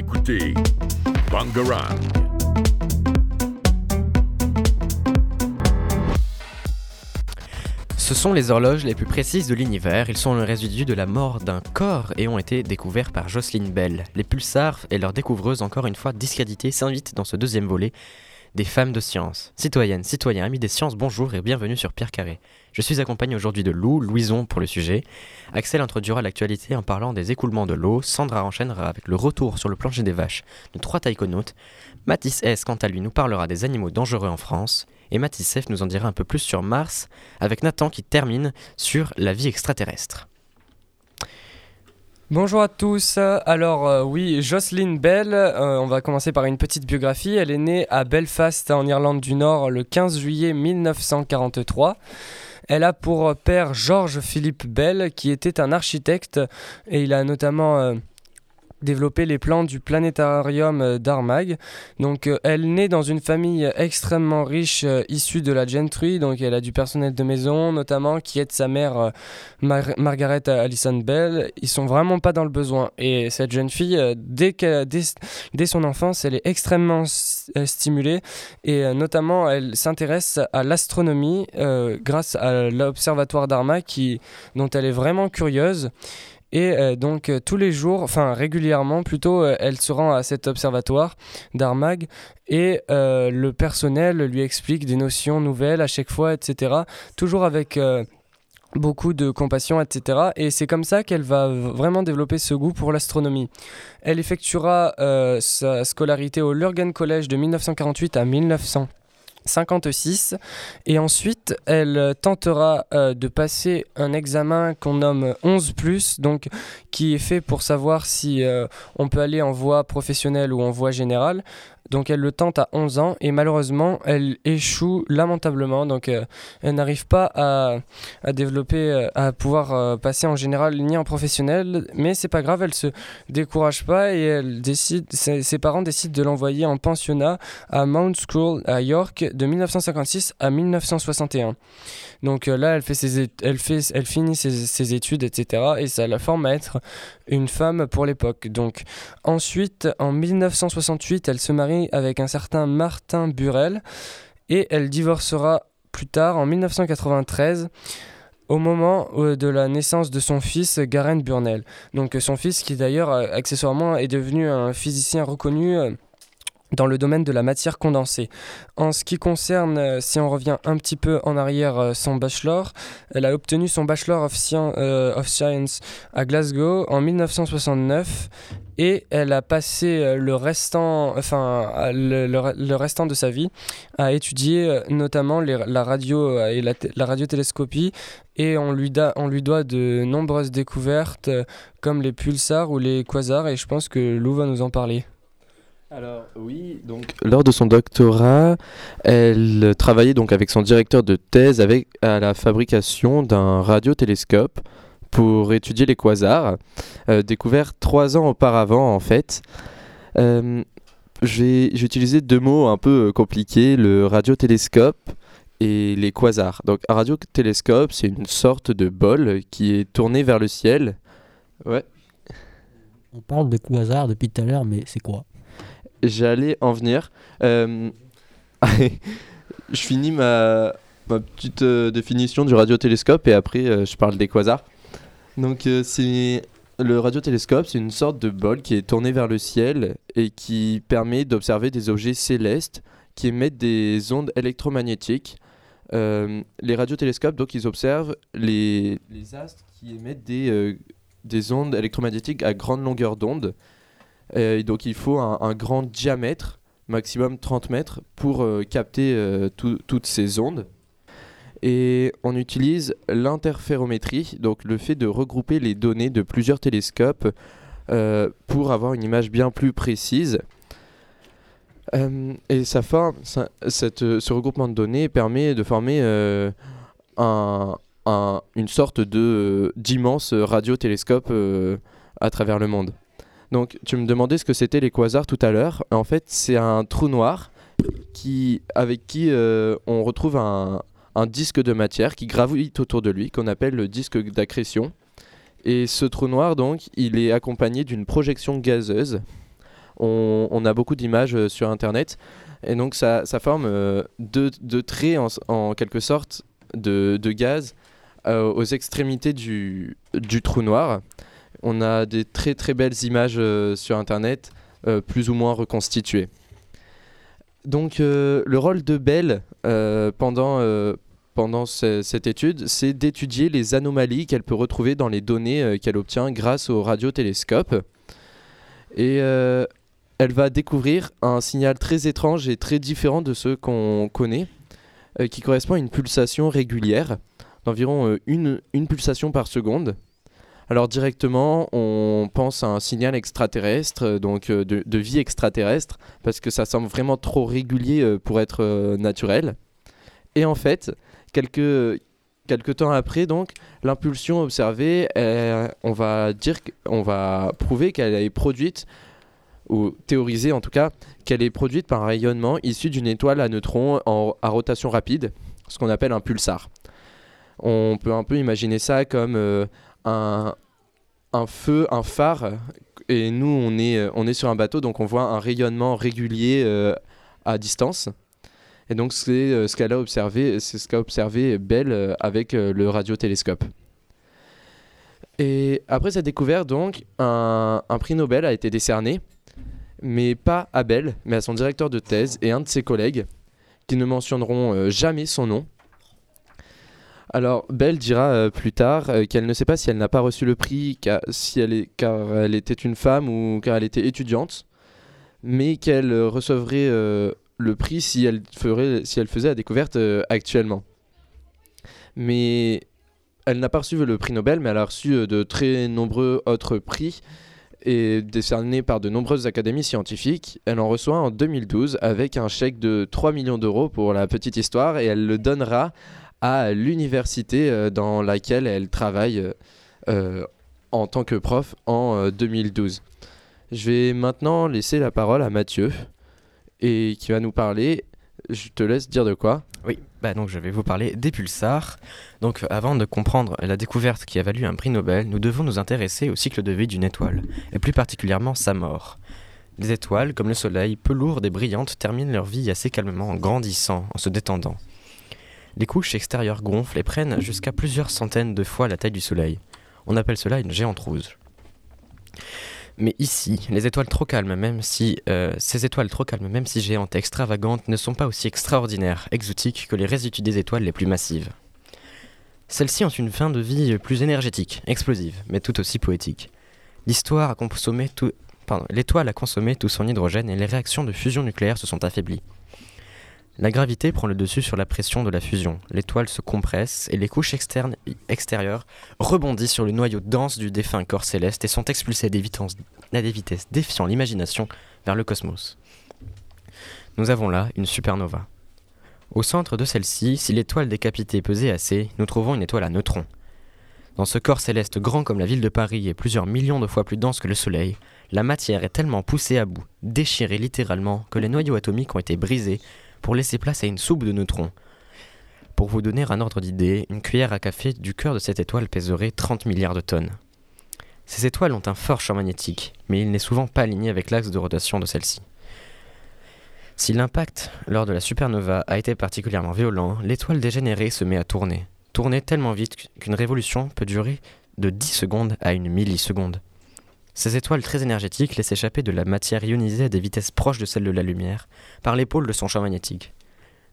écoutez. Ce sont les horloges les plus précises de l'univers. Ils sont le résidu de la mort d'un corps et ont été découverts par Jocelyn Bell. Les pulsars et leurs découvreuses, encore une fois discréditées, s'invitent dans ce deuxième volet des femmes de science. Citoyennes, citoyens, amis des sciences, bonjour et bienvenue sur Pierre Carré. Je suis accompagné aujourd'hui de Lou, Louison pour le sujet. Axel introduira l'actualité en parlant des écoulements de l'eau. Sandra enchaînera avec le retour sur le plancher des vaches de trois taïkonautes. Mathis S, quant à lui, nous parlera des animaux dangereux en France. Et Mathis F nous en dira un peu plus sur Mars, avec Nathan qui termine sur la vie extraterrestre. Bonjour à tous. Alors euh, oui, Jocelyn Bell, euh, on va commencer par une petite biographie. Elle est née à Belfast en Irlande du Nord le 15 juillet 1943. Elle a pour père George Philip Bell qui était un architecte et il a notamment euh, développer les plans du planétarium euh, d'Armagh. Donc euh, elle naît dans une famille extrêmement riche euh, issue de la gentry, donc elle a du personnel de maison notamment qui aide sa mère Margaret Allison Bell. Ils sont vraiment pas dans le besoin et cette jeune fille dès, dès, son enfance, elle est extrêmement stimulée et notamment elle s'intéresse à l'astronomie grâce à l'observatoire d'Armagh qui dont elle est vraiment curieuse et euh, donc euh, tous les jours, enfin régulièrement plutôt, euh, elle se rend à cet observatoire d'Armagh et le personnel lui explique des notions nouvelles à chaque fois, etc. Toujours avec beaucoup de compassion, etc. Et c'est comme ça qu'elle va vraiment développer ce goût pour l'astronomie. Elle effectuera sa scolarité au Lurgan College de 1948 à 1900. 56 et ensuite elle tentera euh, de passer un examen qu'on nomme 11 donc qui est fait pour savoir si euh, on peut aller en voie professionnelle ou en voie générale donc elle le tente à 11 ans et malheureusement elle échoue lamentablement. Donc euh, elle n'arrive pas à, développer, euh, à pouvoir euh, passer en général ni en professionnel. Mais c'est pas grave, elle se décourage pas et elle décide, ses, parents décident de l'envoyer en pensionnat à Mount School à York de 1956 à 1961. Donc là elle fait ses, elle fait, elle finit ses, ses études etc. Et ça la forme à être une femme pour l'époque. Donc ensuite en 1968 elle se marie avec un certain Martin Burel et elle divorcera plus tard en 1993 au moment euh, de la naissance de son fils Garen Burnell. Donc son fils qui d'ailleurs euh, accessoirement est devenu un physicien reconnu euh, dans le domaine de la matière condensée. En ce qui concerne, euh, si on revient un petit peu en arrière, euh, son bachelor, elle a obtenu son Bachelor of, euh, Science à Glasgow en 1969 et elle a passé le restant, enfin, le, restant de sa vie à étudier notamment la radio et la, radiotélescopie et on lui doit de nombreuses découvertes comme les pulsars ou les quasars et je pense que Lou va nous en parler. Alors oui, donc lors de son doctorat, elle travaillait donc avec son directeur de thèse avec à la fabrication d'un radiotélescope pour étudier les quasars, euh, découvert trois ans auparavant en fait. Euh, J'ai utilisé deux mots un peu euh, compliqués, le radiotélescope et les quasars. Donc un radiotélescope, c'est une sorte de bol qui est tourné vers le ciel. Ouais. On parle de quasars depuis tout à l'heure, mais c'est quoi? J'allais en venir. Euh, je finis ma, petite euh, définition du radiotélescope et après euh, je parle des quasars. Donc c'est le radiotélescope, c'est une sorte de bol qui est tourné vers le ciel et qui permet d'observer des objets célestes qui émettent des ondes électromagnétiques. les radiotélescopes, donc, ils observent les, les astres qui émettent des, des ondes électromagnétiques à grande longueur d'onde. Euh, donc il faut un, grand diamètre, maximum 30 mètres, pour euh, capter euh, toutes ces ondes. Et on utilise l'interférométrie, donc le fait de regrouper les données de plusieurs télescopes pour avoir une image bien plus précise. et forme, ce regroupement de données permet de former un, une sorte d'immense radiotélescope à travers le monde. Donc, tu me demandais ce que c'était les quasars tout à l'heure. En fait, c'est un trou noir avec qui euh, on retrouve un, disque de matière qui gravite autour de lui, qu'on appelle le disque d'accrétion. Et ce trou noir, donc, il est accompagné d'une projection gazeuse. on, a beaucoup d'images euh, sur Internet. Et donc ça, forme euh, deux, traits en, quelque sorte de, gaz aux extrémités du trou noir. On a des très très belles images euh, sur Internet, euh, plus ou moins reconstituées. Donc euh, le rôle de Bell pendant, pendant ce- cette étude, c'est d'étudier les anomalies qu'elle peut retrouver dans les données qu'elle obtient grâce au radiotélescope. Et elle va découvrir un signal très étrange et très différent de ceux qu'on connaît, qui correspond à une pulsation régulière d'environ une pulsation par seconde. Alors directement, on pense à un signal extraterrestre, euh, donc euh, de, vie extraterrestre, parce que ça semble vraiment trop régulier euh, pour être naturel. Et en fait, quelques, quelques temps après, donc, l'impulsion observée, on va dire, on va prouver qu'elle est produite, ou théoriser en tout cas, qu'elle est produite par un rayonnement issu d'une étoile à neutrons en, à rotation rapide, ce qu'on appelle un pulsar. On peut un peu imaginer ça comme un, un feu, un phare, et nous on est, euh, on est sur un bateau, donc on voit un rayonnement régulier euh, à distance. Et donc c'est euh, ce qu'elle a observé, c'est ce qu'a observé Bell avec le radiotélescope. Et après cette découverte, donc, un, un prix Nobel a été décerné, mais pas à Bell, mais à son directeur de thèse et un de ses collègues, qui ne mentionneront jamais son nom. Alors, Bell dira euh, plus tard euh, qu'elle ne sait pas si elle n'a pas reçu le prix car, si elle est, car elle était une femme ou car elle était étudiante, mais qu'elle euh, recevrait le prix si elle, ferait, si elle faisait la découverte actuellement. Mais elle n'a pas reçu le prix Nobel, mais elle a reçu de très nombreux autres prix et décernés par de nombreuses académies scientifiques. Elle en reçoit en 2012 avec un chèque de 3 millions d'euros pour la petite histoire et elle le donnera à l'université euh, dans laquelle elle travaille euh, euh, en tant que prof en euh, 2012. Je vais maintenant laisser la parole à Mathieu et qui va nous parler. Je te laisse dire de quoi. Oui, bah donc je vais vous parler des pulsars. Donc avant de comprendre la découverte qui a valu un prix Nobel, nous devons nous intéresser au cycle de vie d'une étoile, et plus particulièrement sa mort. Les étoiles, comme le Soleil, peu lourdes et brillantes, terminent leur vie assez calmement en grandissant, en se détendant. Les couches extérieures gonflent et prennent jusqu'à plusieurs centaines de fois la taille du Soleil. On appelle cela une géante rouge. Mais ici, les étoiles trop calmes, même si euh, ces étoiles trop calmes, même si géantes et extravagantes, ne sont pas aussi extraordinaires, exotiques que les résidus des étoiles les plus massives. Celles-ci ont une fin de vie plus énergétique, explosive, mais tout aussi poétique. L'étoile a consommé tout son hydrogène et les réactions de fusion nucléaire se sont affaiblies. La gravité prend le dessus sur la pression de la fusion. L'étoile se compresse et les couches extérieures rebondissent sur le noyau dense du défunt corps céleste et sont expulsées à des vitesses, à des vitesses défiant l'imagination vers le cosmos. Nous avons là une supernova. Au centre de celle-ci, si l'étoile décapitée pesait assez, nous trouvons une étoile à neutrons. Dans ce corps céleste grand comme la ville de Paris et plusieurs millions de fois plus dense que le Soleil, la matière est tellement poussée à bout, déchirée littéralement, que les noyaux atomiques ont été brisés pour laisser place à une soupe de neutrons. Pour vous donner un ordre d'idée, une cuillère à café du cœur de cette étoile pèserait 30 milliards de tonnes. Ces étoiles ont un fort champ magnétique, mais il n'est souvent pas aligné avec l'axe de rotation de celle-ci. Si l'impact lors de la supernova a été particulièrement violent, l'étoile dégénérée se met à tourner. Tourner tellement vite qu'une révolution peut durer de 10 secondes à une milliseconde. Ces étoiles très énergétiques laissent échapper de la matière ionisée à des vitesses proches de celles de la lumière par les pôles de son champ magnétique.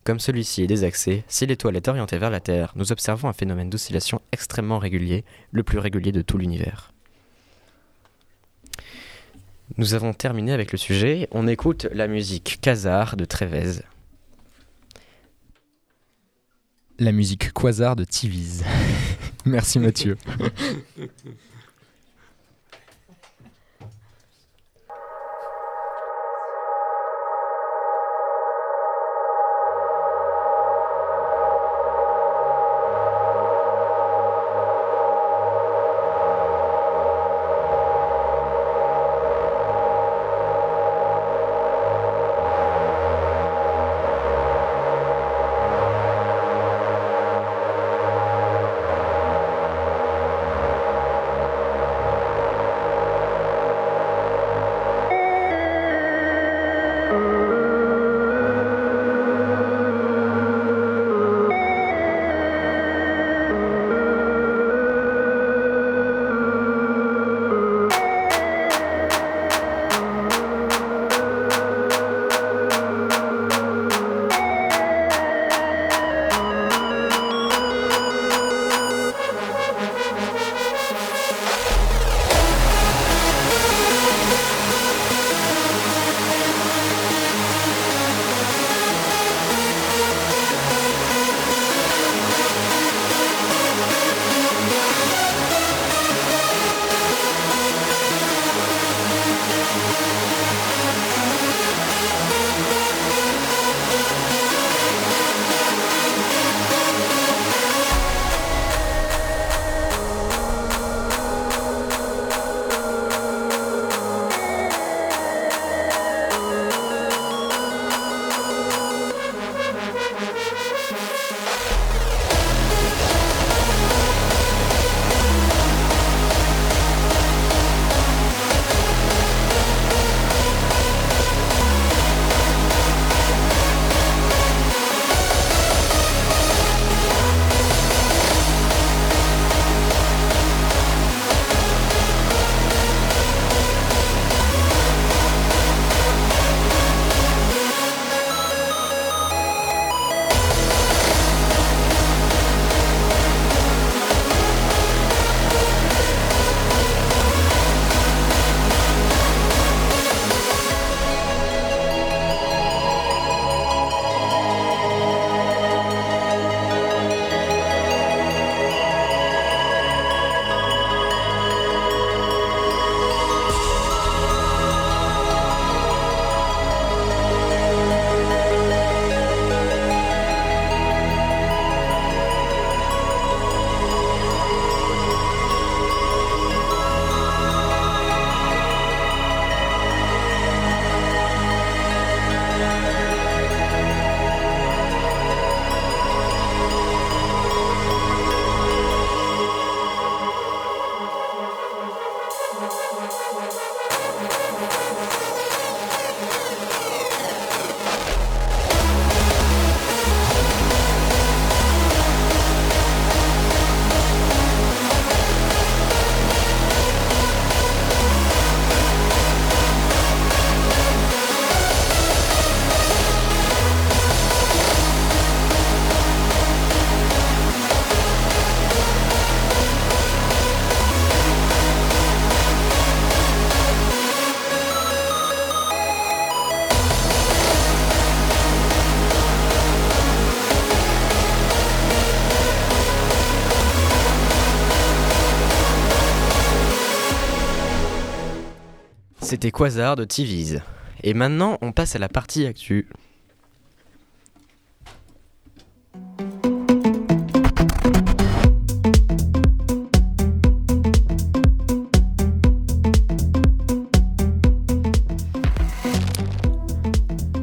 Comme celui-ci est désaxé, si l'étoile est orientée vers la Terre, nous observons un phénomène d'oscillation extrêmement régulier, le plus régulier de tout l'univers. Nous avons terminé avec le sujet, on écoute la musique Khazar de Trévez. La musique Quasar de Tivise. Merci Mathieu. C'était Quasar de Tiviz. Et maintenant, on passe à la partie actu.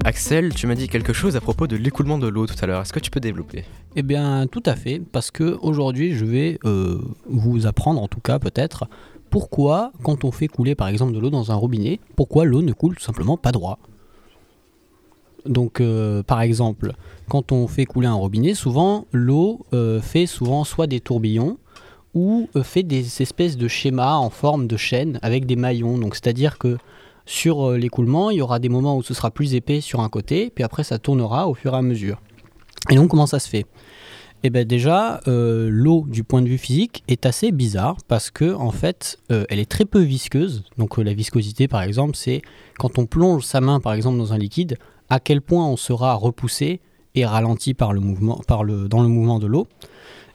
Axel, tu m'as dit quelque chose à propos de l'écoulement de l'eau tout à l'heure. Est-ce que tu peux développer? Eh bien, tout à fait, parce que aujourd'hui, je vais euh, vous apprendre, en tout cas peut-être, pourquoi, quand on fait couler par exemple de l'eau dans un robinet, pourquoi l'eau ne coule tout simplement pas droit? Donc, euh, par exemple, quand on fait couler un robinet, souvent l'eau euh, fait souvent soit des tourbillons ou euh, fait des espèces de schémas en forme de chaîne avec des maillons. Donc, c'est-à-dire que sur l'écoulement, il y aura des moments où ce sera plus épais sur un côté, puis après ça tournera au fur et à mesure. Et donc, comment ça se fait? Eh bien, déjà, euh, l'eau, du point de vue physique, est assez bizarre parce que, en fait, euh, elle est très peu visqueuse. Donc, euh, la viscosité, par exemple, c'est quand on plonge sa main, par exemple, dans un liquide, à quel point on sera repoussé et ralenti dans le mouvement de l'eau.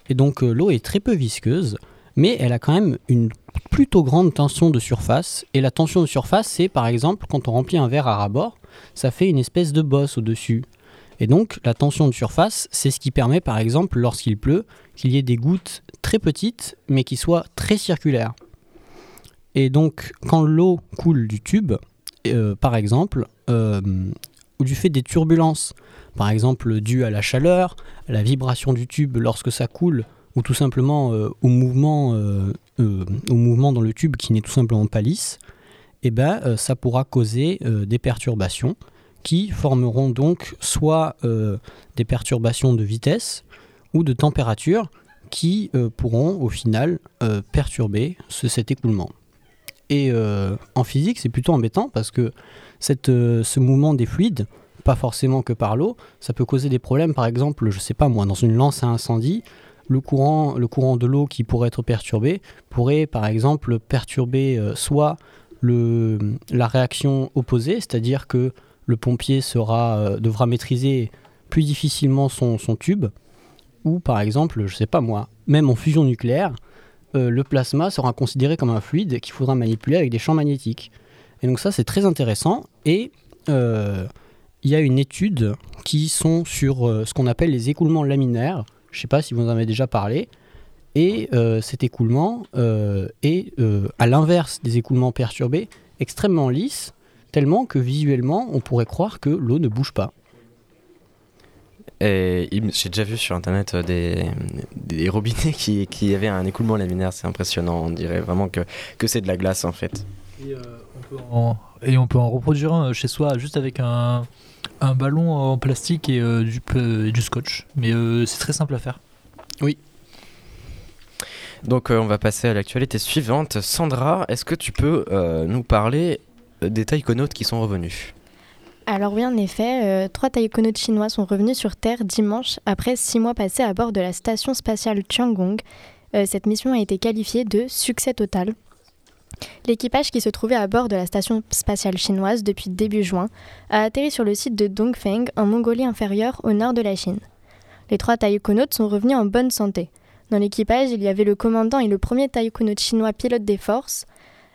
Et donc, l'eau est très peu visqueuse, mais elle a quand même une plutôt grande tension de surface. Et la tension de surface, c'est par exemple quand on remplit un verre à ras-bord, ça fait une espèce de bosse au-dessus. Et donc la tension de surface, c'est ce qui permet par exemple lorsqu'il pleut qu'il y ait des gouttes très petites mais qui soient très circulaires. Et donc quand l'eau coule du tube, euh, par exemple, euh, ou du fait des turbulences, par exemple dues à la chaleur, à la vibration du tube lorsque ça coule, ou tout simplement euh, au, mouvement, euh, euh, au mouvement dans le tube qui n'est tout simplement pas lisse, eh ben, euh, ça pourra causer euh, des perturbations qui formeront donc soit euh, des perturbations de vitesse ou de température qui euh, pourront au final euh, perturber ce- cet écoulement. Et en physique, c'est plutôt embêtant parce que ce mouvement des fluides, pas forcément que par l'eau, ça peut causer des problèmes. Par exemple, je sais pas moi, dans une lance à incendie, le courant, de l'eau qui pourrait être perturbé pourrait par exemple perturber soit la réaction opposée, c'est-à-dire que le pompier euh, devra maîtriser plus difficilement son, tube, ou par exemple, je sais pas moi, même en fusion nucléaire, euh, le plasma sera considéré comme un fluide qu'il faudra manipuler avec des champs magnétiques. Et donc ça c'est très intéressant et euh, il y a une étude qui sont sur ce qu'on appelle les écoulements laminaires. Je sais pas si vous en avez déjà parlé. Et cet écoulement est, à l'inverse des écoulements perturbés, extrêmement lisse, tellement que visuellement on pourrait croire que l'eau ne bouge pas. Et J'ai déjà vu sur internet euh, des, des robinets qui, qui avaient un écoulement laminaire, c'est impressionnant, on dirait vraiment que, que c'est de la glace en fait. Et, euh, on peut en, et on peut en reproduire un euh, chez soi juste avec un, un ballon en plastique et, euh, du, pe- et du scotch. Mais euh, c'est très simple à faire. Donc euh, on va passer à l'actualité suivante. Sandra, est-ce que tu peux euh, nous parler euh, des taïkonautes qui sont revenus Alors oui, en effet, euh, trois taïkonautes chinois sont revenus sur Terre dimanche après six mois passés à bord de la station spatiale Tiangong. Euh, cette mission a été qualifiée de succès total. L'équipage qui se trouvait à bord de la station spatiale chinoise depuis début juin a atterri sur le site de Dongfeng en Mongolie inférieure au nord de la Chine. Les trois taïkonautes sont revenus en bonne santé. Dans l'équipage, il y avait le commandant et le premier taïkonaute chinois pilote des forces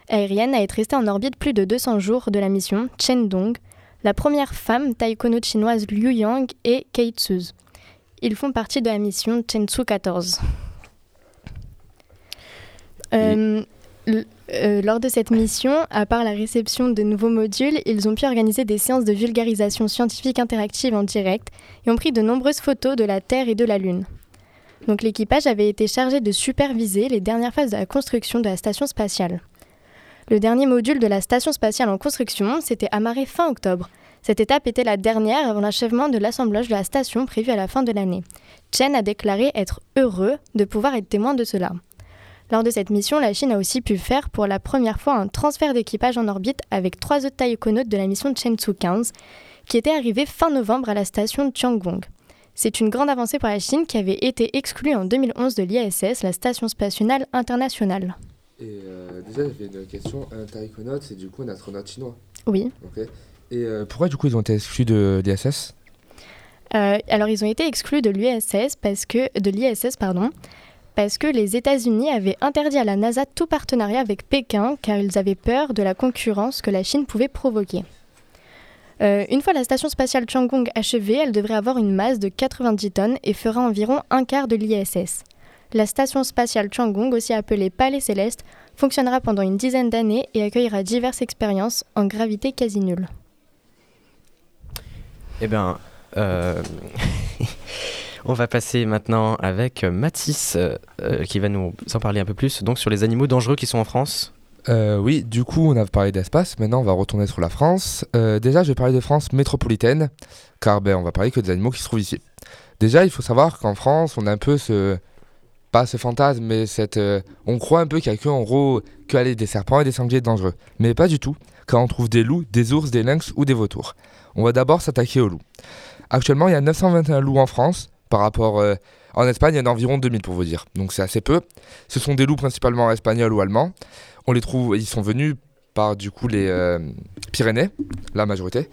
aériennes à être resté en orbite plus de 200 jours de la mission, Chen Dong, la première femme taïkonaute chinoise Liu Yang et Kate Suz. Ils font partie de la mission Chensu 14. Euh, euh, lors de cette mission, à part la réception de nouveaux modules, ils ont pu organiser des séances de vulgarisation scientifique interactive en direct et ont pris de nombreuses photos de la Terre et de la Lune. Donc l'équipage avait été chargé de superviser les dernières phases de la construction de la station spatiale. Le dernier module de la station spatiale en construction s'était amarré fin octobre. Cette étape était la dernière avant l'achèvement de l'assemblage de la station prévu à la fin de l'année. Chen a déclaré être heureux de pouvoir être témoin de cela. Lors de cette mission, la Chine a aussi pu faire pour la première fois un transfert d'équipage en orbite avec trois autres taïkonautes de la mission Chenzhou 15, qui étaient arrivés fin novembre à la station Tiangong. C'est une grande avancée pour la Chine qui avait été exclue en 2011 de l'ISS, la Station spatiale internationale. Et euh, déjà, j'avais une question. Un taïkonaute, c'est du coup un astronaute chinois. Oui. Et euh, pourquoi du coup ils ont été exclus de l'ISS Euh, alors ils ont été exclus de l'USS parce que de l'ISS pardon parce que les États-Unis avaient interdit à la NASA tout partenariat avec Pékin car ils avaient peur de la concurrence que la Chine pouvait provoquer. Euh, une fois la station spatiale Chang'e achevée, elle devrait avoir une masse de 90 tonnes et fera environ un quart de l'ISS. La station spatiale Chang'e, aussi appelée Palais Céleste, fonctionnera pendant une dizaine d'années et accueillera diverses expériences en gravité quasi nulle. Eh bien, euh, on va passer maintenant avec Mathis euh, euh, qui va nous en parler un peu plus donc sur les animaux dangereux qui sont en France. Euh, oui, du coup, on a parlé d'espace. Maintenant, on va retourner sur la France. Euh, déjà, je vais parler de France métropolitaine, car ben, on va parler que des animaux qui se trouvent ici. Déjà, il faut savoir qu'en France, on a un peu ce. Pas ce fantasme, mais cette. euh, on croit un peu qu'il n'y a que, en gros, que aller des serpents et des sangliers dangereux. Mais pas du tout, car on trouve des loups, des ours, des lynx ou des vautours. On va d'abord s'attaquer aux loups. Actuellement, il y a 921 loups en France, par rapport. euh, en Espagne, il y en a environ 2000 pour vous dire. Donc c'est assez peu. Ce sont des loups principalement espagnols ou allemands. On les trouve, ils sont venus par du coup les euh, Pyrénées, la majorité.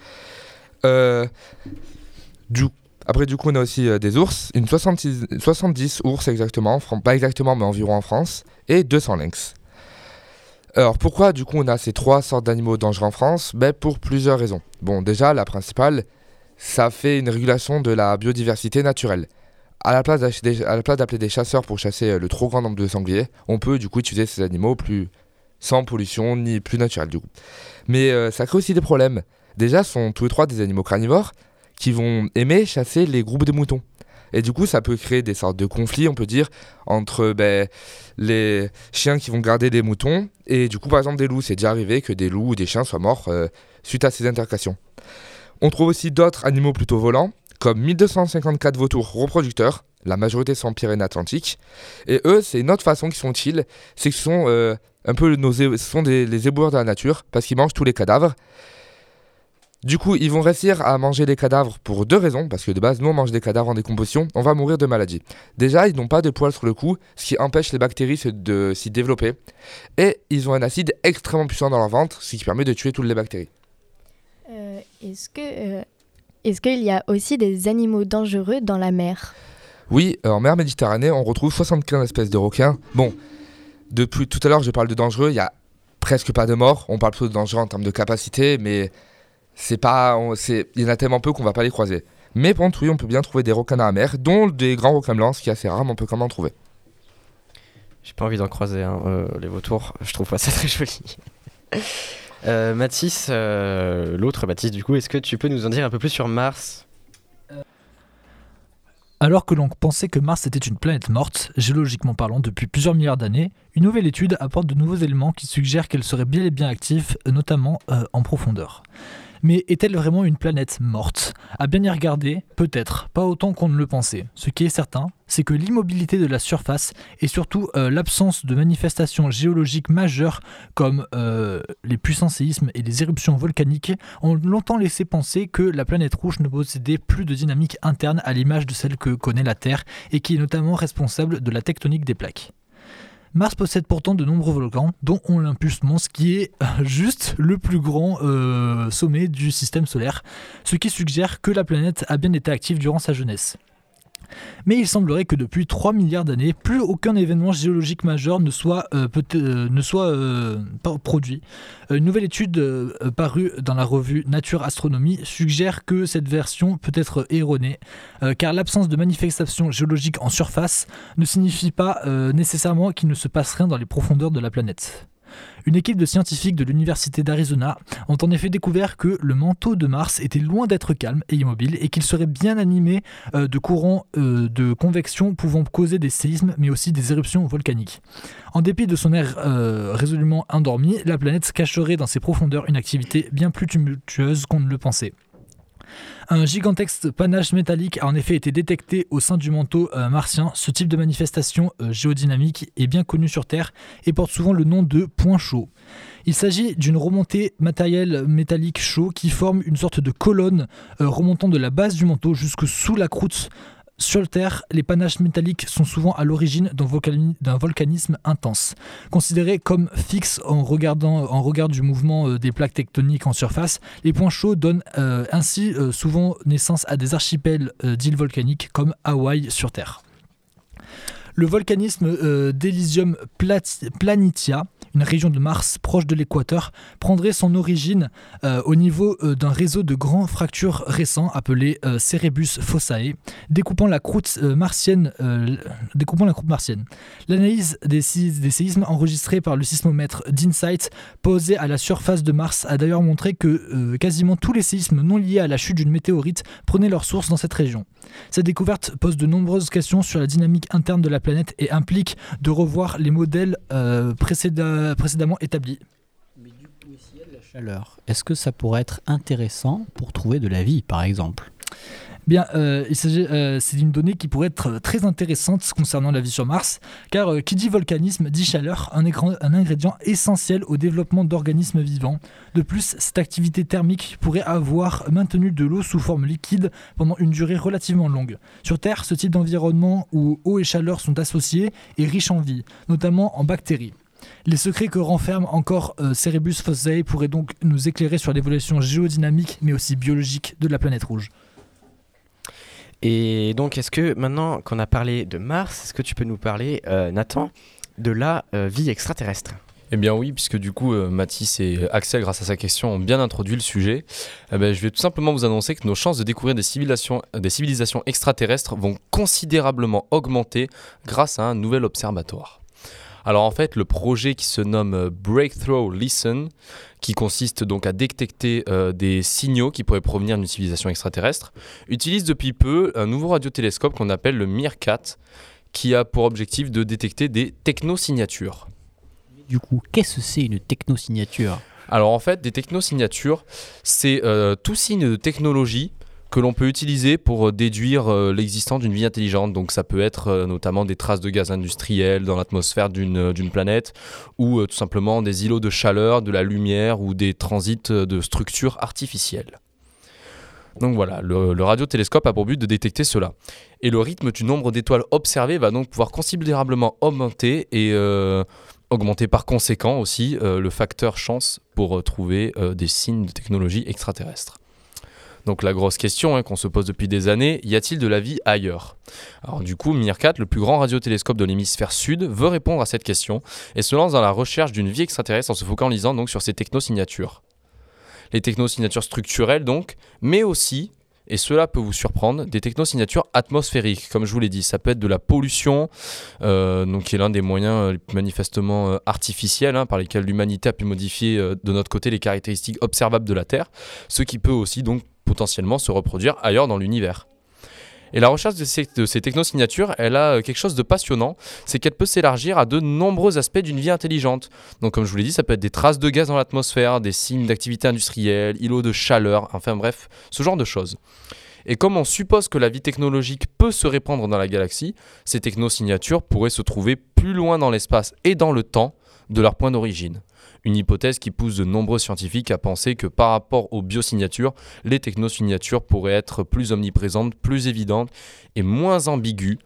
Du, après du coup on a aussi euh, des ours, une 66 70 ours exactement, pas exactement mais environ en France, et 200 lynx. Alors pourquoi du coup on a ces trois sortes d'animaux dangereux en France? Ben, Pour plusieurs raisons. Bon déjà la principale, ça fait une régulation de la biodiversité naturelle. À la place d'appeler des chasseurs pour chasser euh, le trop grand nombre de sangliers, on peut du coup utiliser ces animaux plus sans pollution ni plus naturel du coup. Mais euh, ça crée aussi des problèmes. Déjà, sont tous les trois des animaux carnivores qui vont aimer chasser les groupes de moutons. Et du coup, ça peut créer des sortes de conflits, on peut dire, entre ben, les chiens qui vont garder des moutons et du coup, par exemple, des loups. C'est déjà arrivé que des loups ou des chiens soient morts euh, suite à ces intercations. On trouve aussi d'autres animaux plutôt volants, comme 1254 vautours reproducteurs, la majorité sont en Pyrénées-Atlantiques. Et eux, c'est une autre façon qu'ils sont utiles, c'est que ce sont euh, un peu nos ce sont des, les éboueurs de la nature, parce qu'ils mangent tous les cadavres. Du coup, ils vont réussir à manger les cadavres pour deux raisons, parce que de base, nous on mange des cadavres en décomposition, on va mourir de maladie. Déjà, ils n'ont pas de poils sur le cou, ce qui empêche les bactéries de s'y développer. Et ils ont un acide extrêmement puissant dans leur ventre, ce qui permet de tuer toutes les bactéries. Euh, Est-ce que euh, est-ce qu'il y a aussi des animaux dangereux dans la mer? Oui, euh, en mer Méditerranée, on retrouve 75 espèces de requins. Bon, depuis tout à l'heure, je parle de dangereux, il y a presque pas de morts. On parle plutôt de dangereux en termes de capacité, mais c'est pas, il y en a tellement peu qu'on va pas les croiser. Mais par contre, oui, on peut bien trouver des requins la mer, dont des grands requins blancs, ce qui est assez rare, mais on peut quand même en trouver. J'ai pas envie d'en croiser hein, euh, les vautours, je trouve pas ça très joli. Euh, Mathis, euh, l'autre Mathis du coup, est-ce que tu peux nous en dire un peu plus sur Mars? Alors que l'on pensait que Mars était une planète morte, géologiquement parlant, depuis plusieurs milliards d'années, une nouvelle étude apporte de nouveaux éléments qui suggèrent qu'elle serait bien et bien active, notamment euh, en profondeur. Mais est-elle vraiment une planète morte? À bien y regarder, peut-être, pas autant qu'on ne le pensait. Ce qui est certain, c'est que l'immobilité de la surface et surtout euh, l'absence de manifestations géologiques majeures comme euh, les puissants séismes et les éruptions volcaniques ont longtemps laissé penser que la planète rouge ne possédait plus de dynamique interne à l'image de celle que connaît la Terre et qui est notamment responsable de la tectonique des plaques. Mars possède pourtant de nombreux volcans, dont Olympus Mons, qui est euh, juste le plus grand euh, sommet du système solaire, ce qui suggère que la planète a bien été active durant sa jeunesse. Mais il semblerait que depuis 3 milliards d'années, plus aucun événement géologique majeur ne soit, euh, euh, euh, produit. Une nouvelle étude parue dans la revue Nature Astronomie suggère que cette version peut être erronée, car l'absence de manifestations géologiques en surface ne signifie pas nécessairement qu'il ne se passe rien dans les profondeurs de la planète. Une équipe de scientifiques de l'Université d'Arizona ont en effet découvert que le manteau de Mars était loin d'être calme et immobile et qu'il serait bien animé euh, de courants euh, de convection pouvant causer des séismes mais aussi des éruptions volcaniques. En dépit de son air euh, résolument endormi, la planète cacherait dans ses profondeurs une activité bien plus tumultueuse qu'on ne le pensait. Un gigantesque panache métallique a en effet été détecté au sein du manteau euh, martien. Ce type de manifestation euh, géodynamique est bien connu sur Terre et porte souvent le nom de point chaud. Il s'agit d'une remontée matérielle métallique chaud qui forme une sorte de colonne euh, remontant de la base du manteau jusque sous la croûte. Sur Terre, les panaches métalliques sont souvent à l'origine d'un volcani- d'un volcanisme intense. Considérés comme fixes en, regard du mouvement euh, des plaques tectoniques en surface, les points chauds donnent euh, ainsi euh, souvent naissance à des archipels d'îles volcaniques comme Hawaï sur Terre. Le volcanisme d'Elysium Planitia, une région de Mars proche de l'équateur, prendrait son origine euh, au niveau euh, d'un réseau de grands fractures récents appelé euh, Cerebus fossae, découpant la croûte euh, martienne. L'analyse des, sé- des séismes enregistrés par le sismomètre d'Insight posé à la surface de Mars a d'ailleurs montré que quasiment tous les séismes non liés à la chute d'une météorite prenaient leur source dans cette région. Cette découverte pose de nombreuses questions sur la dynamique interne de la planète et implique de revoir les modèles euh, précédemment établis. Chaleur. Est-ce que ça pourrait être intéressant pour trouver de la vie, par exemple? Bien, euh, il s'agit, euh, c'est une donnée qui pourrait être très intéressante concernant la vie sur Mars, car euh, qui dit volcanisme dit chaleur, un, écran- un ingrédient essentiel au développement d'organismes vivants. De plus, cette activité thermique pourrait avoir maintenu de l'eau sous forme liquide pendant une durée relativement longue. Sur Terre, ce type d'environnement où eau et chaleur sont associés est riche en vie, notamment en bactéries. Les secrets que renferme encore euh, Cerebus fossae pourraient donc nous éclairer sur l'évolution géodynamique mais aussi biologique de la planète rouge. Et donc, est-ce que maintenant qu'on a parlé de Mars, est-ce que tu peux nous parler, euh, Nathan, de la euh, vie extraterrestre? Eh bien oui, puisque du coup euh, Mathis et Axel, grâce à sa question, ont bien introduit le sujet, eh ben, je vais tout simplement vous annoncer que nos chances de découvrir des civilisations, des civilisations extraterrestres vont considérablement augmenter grâce à un nouvel observatoire. Alors en fait, le projet qui se nomme euh, Breakthrough Listen, qui consiste donc à détecter euh, des signaux qui pourraient provenir d'une civilisation extraterrestre, utilise depuis peu un nouveau radiotélescope qu'on appelle le MIRCAT, qui a pour objectif de détecter des technosignatures. Du coup, qu'est-ce que c'est une technosignature Alors en fait, des technosignatures, c'est euh, tout signe de technologie que l'on peut utiliser pour euh, déduire euh, l'existence d'une vie intelligente. Donc ça peut être euh, notamment des traces de gaz industriels dans l'atmosphère d'une planète, ou tout simplement des îlots de chaleur, de la lumière, ou des transits de structures artificielles. Donc voilà, le, le radiotélescope a pour but de détecter cela. Et le rythme du nombre d'étoiles observées va donc pouvoir considérablement augmenter et augmenter par conséquent aussi le facteur chance pour trouver des signes de technologie extraterrestre. Donc la grosse question hein, qu'on se pose depuis des années, y a-t-il de la vie ailleurs? Alors du coup, MIRCAT, le plus grand radiotélescope de l'hémisphère sud, veut répondre à cette question et se lance dans la recherche d'une vie extraterrestre en se focalisant donc sur ces technosignatures. Les technosignatures structurelles donc, mais aussi, et cela peut vous surprendre, des technosignatures atmosphériques. Comme je vous l'ai dit, ça peut être de la pollution, euh, qui est l'un des moyens euh, manifestement euh, artificiels hein, par lesquels l'humanité a pu modifier de notre côté les caractéristiques observables de la Terre, ce qui peut aussi donc potentiellement se reproduire ailleurs dans l'univers. Et la recherche de ces, technosignatures, elle a euh, quelque chose de passionnant, c'est qu'elle peut s'élargir à de nombreux aspects d'une vie intelligente. Donc comme je vous l'ai dit, ça peut être des traces de gaz dans l'atmosphère, des signes d'activité industrielle, îlots de chaleur, enfin bref, ce genre de choses. Et comme on suppose que la vie technologique peut se répandre dans la galaxie, ces technosignatures pourraient se trouver plus loin dans l'espace et dans le temps de leur point d'origine. Une hypothèse qui pousse de nombreux scientifiques à penser que par rapport aux biosignatures, les technosignatures pourraient être plus omniprésentes, plus évidentes et moins ambiguës,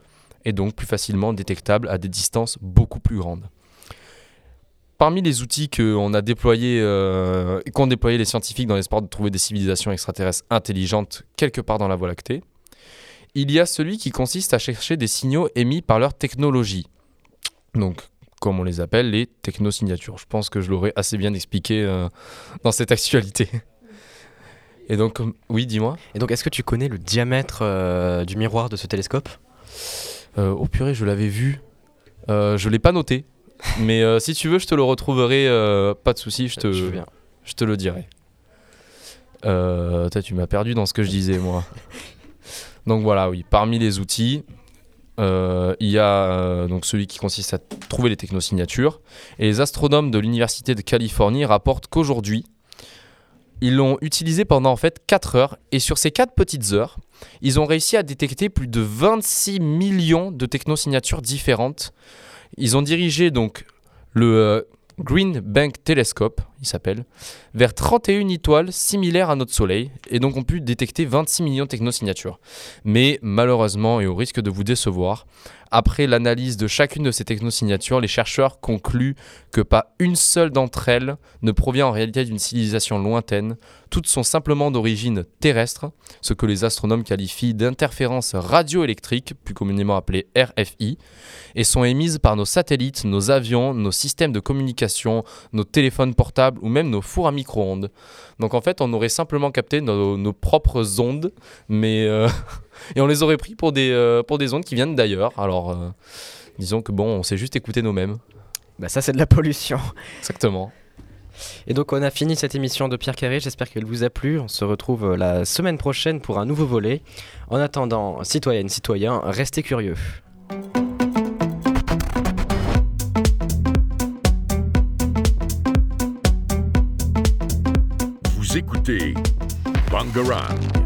et donc plus facilement détectables à des distances beaucoup plus grandes. Parmi les outils qu'on a déployés, euh, qu'ont déployé les scientifiques dans l'espoir de trouver des civilisations extraterrestres intelligentes quelque part dans la Voie lactée, il y a celui qui consiste à chercher des signaux émis par leur technologie. Donc, comme on les appelle, les technosignatures. Je pense que je l'aurais assez bien expliqué euh, dans cette actualité. Et donc, comme- oui, dis-moi. Et donc, est-ce que tu connais le diamètre euh, du miroir de ce télescope? Euh, oh purée, je l'avais vu. Euh, je l'ai pas noté. Mais euh, si tu veux, je te le retrouverai. euh, pas de souci, je te, Je je te le dirai. Euh, tu m'as perdu dans ce que je disais, moi. Donc voilà, oui. Parmi les outils, euh, il y a euh, donc celui qui consiste à trouver les technosignatures. Et les astronomes de l'Université de Californie rapportent qu'aujourd'hui, ils l'ont utilisé pendant en fait 4 heures. Et sur ces 4 petites heures, ils ont réussi à détecter plus de 26 millions de technosignatures différentes. Ils ont dirigé donc le euh, Green Bank Telescope, il s'appelle, vers 31 étoiles similaires à notre Soleil, et donc ont pu détecter 26 millions de technosignatures. Mais malheureusement, et au risque de vous décevoir, après l'analyse de chacune de ces technosignatures, les chercheurs concluent que pas une seule d'entre elles ne provient en réalité d'une civilisation lointaine. Toutes sont simplement d'origine terrestre, ce que les astronomes qualifient d'interférences radioélectriques, plus communément appelées RFI, et sont émises par nos satellites, nos avions, nos systèmes de communication, nos téléphones portables ou même nos fours à micro-ondes. Donc en fait, on aurait simplement capté nos, propres ondes, mais euh, et on les aurait pris pour des, euh, pour des ondes qui viennent d'ailleurs. Alors, euh, disons que bon, on s'est juste écouté nous-mêmes. Bah ça c'est de la pollution. Exactement. Et donc on a fini cette émission de Pierre Carré, j'espère qu'elle vous a plu. On se retrouve euh, la semaine prochaine pour un nouveau volet. En attendant, citoyennes, citoyens, restez curieux. Vous écoutez Bangarang.